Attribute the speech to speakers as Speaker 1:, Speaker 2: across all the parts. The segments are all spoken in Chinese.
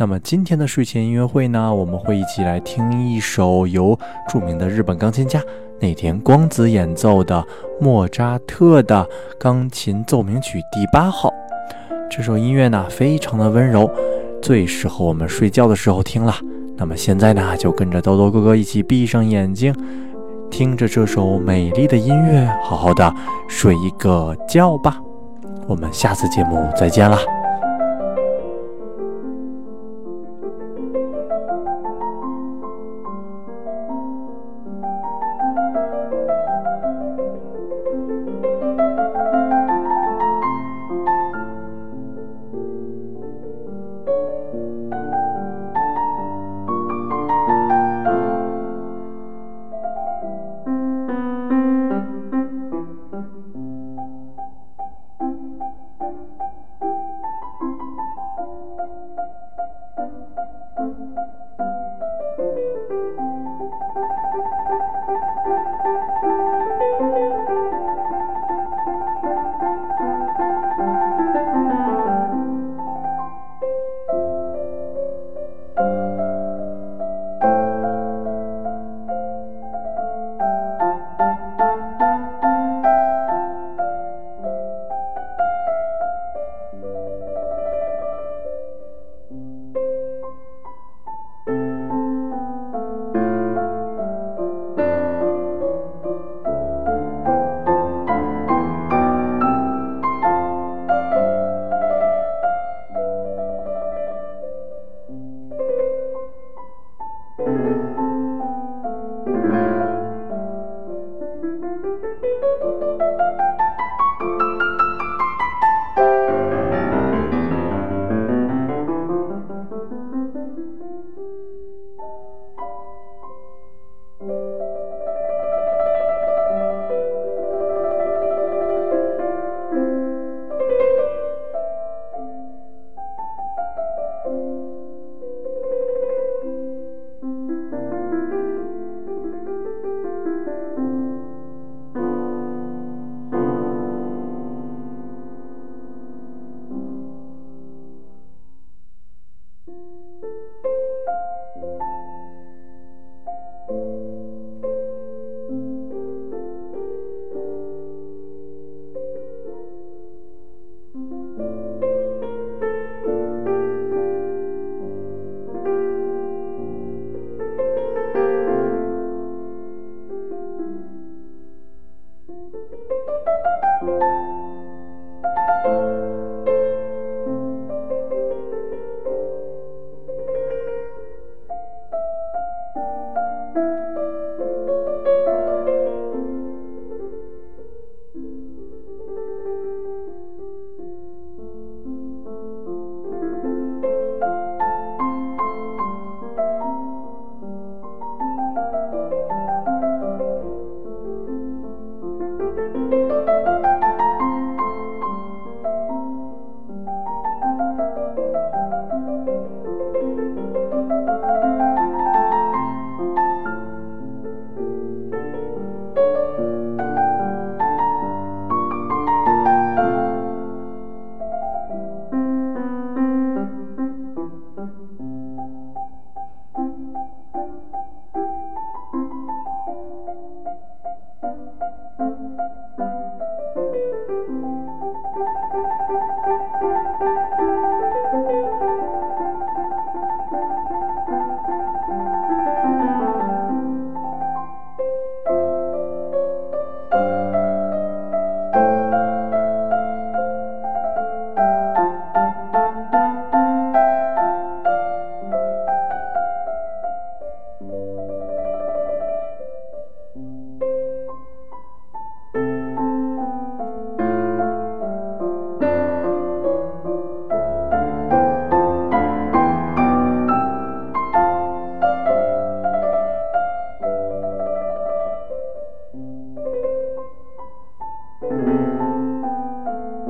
Speaker 1: 那么今天的睡前音乐会呢，我们会一起来听一首由著名的日本钢琴家内田光子演奏的莫扎特的钢琴奏鸣曲第八号。这首音乐呢，非常的温柔，最适合我们睡觉的时候听了。那么现在呢，就跟着兜兜哥哥一起闭上眼睛。听着这首美丽的音乐，好好的睡一个觉吧。我们下次节目再见了。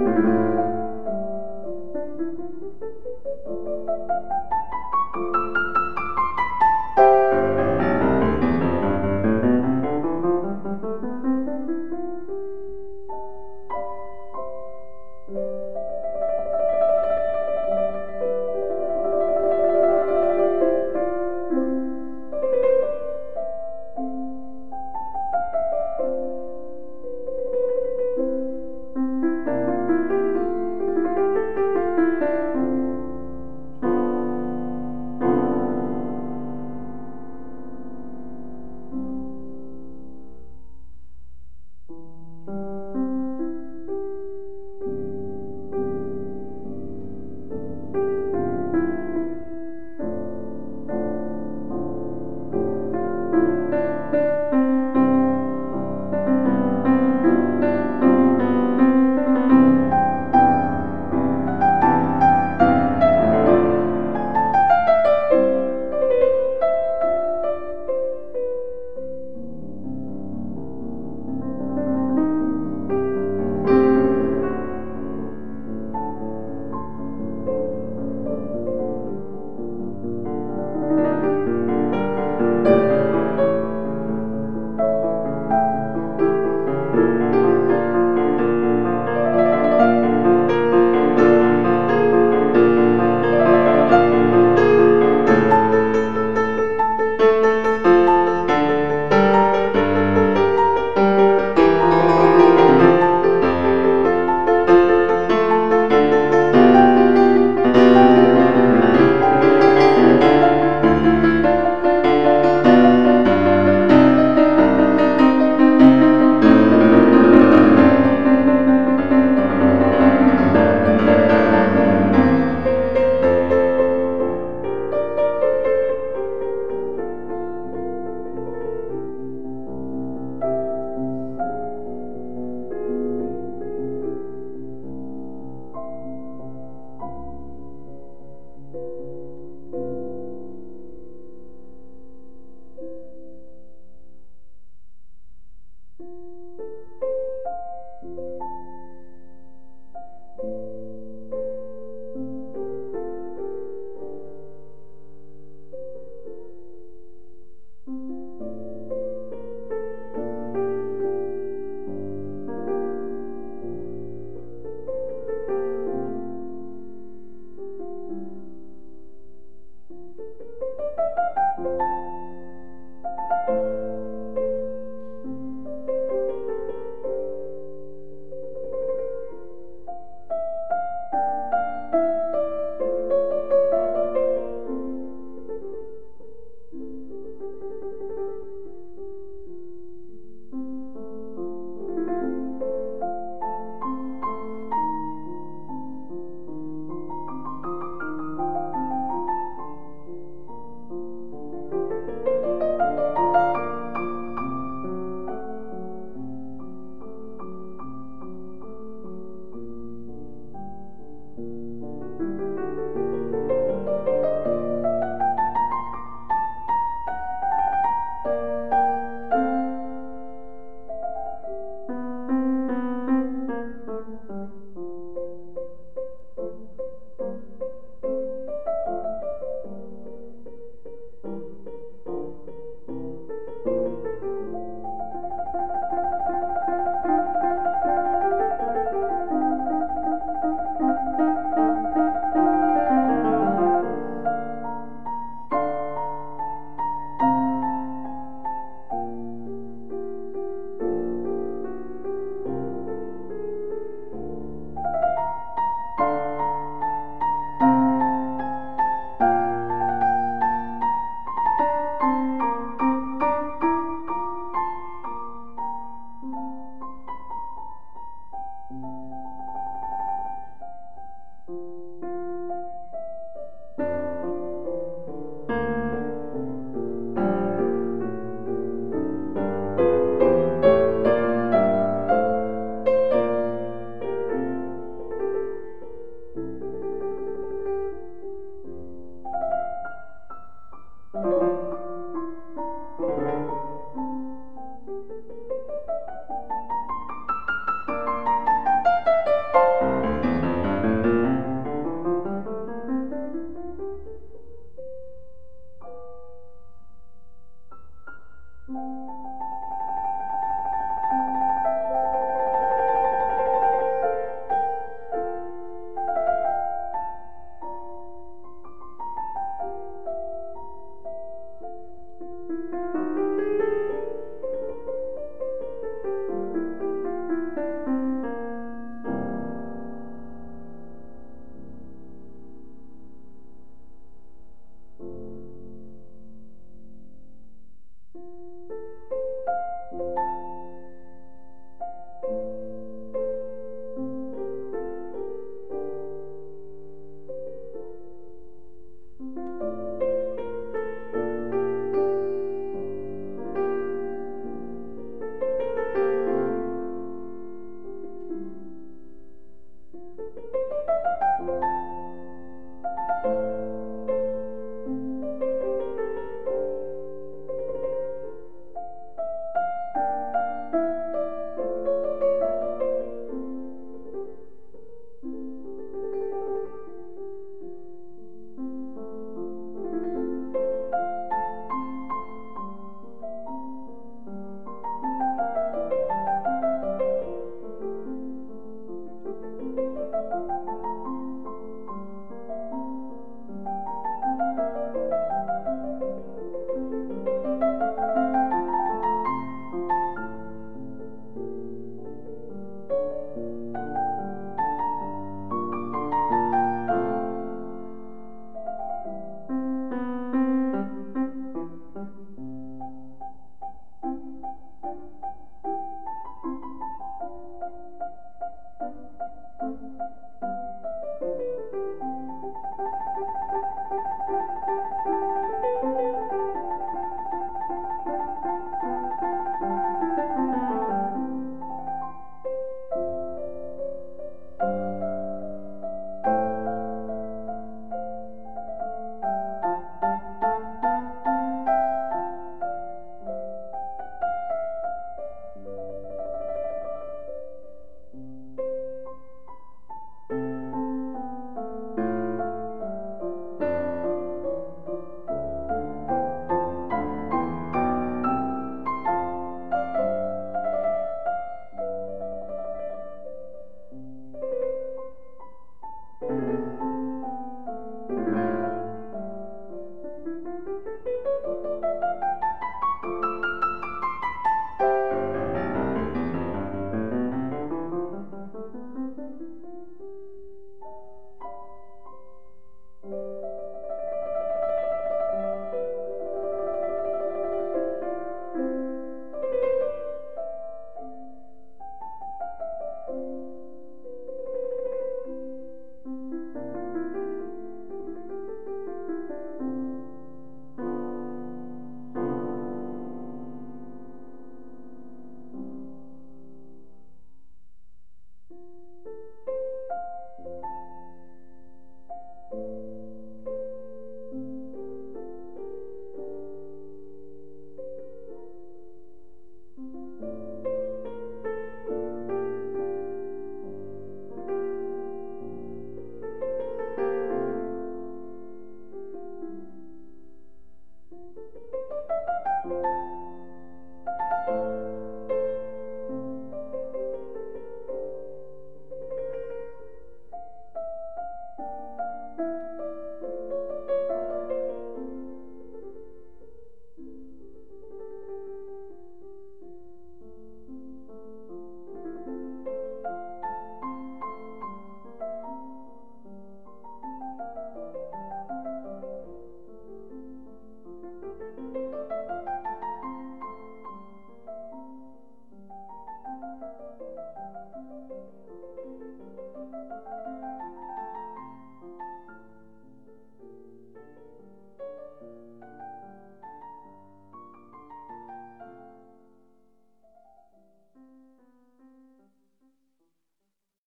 Speaker 1: Música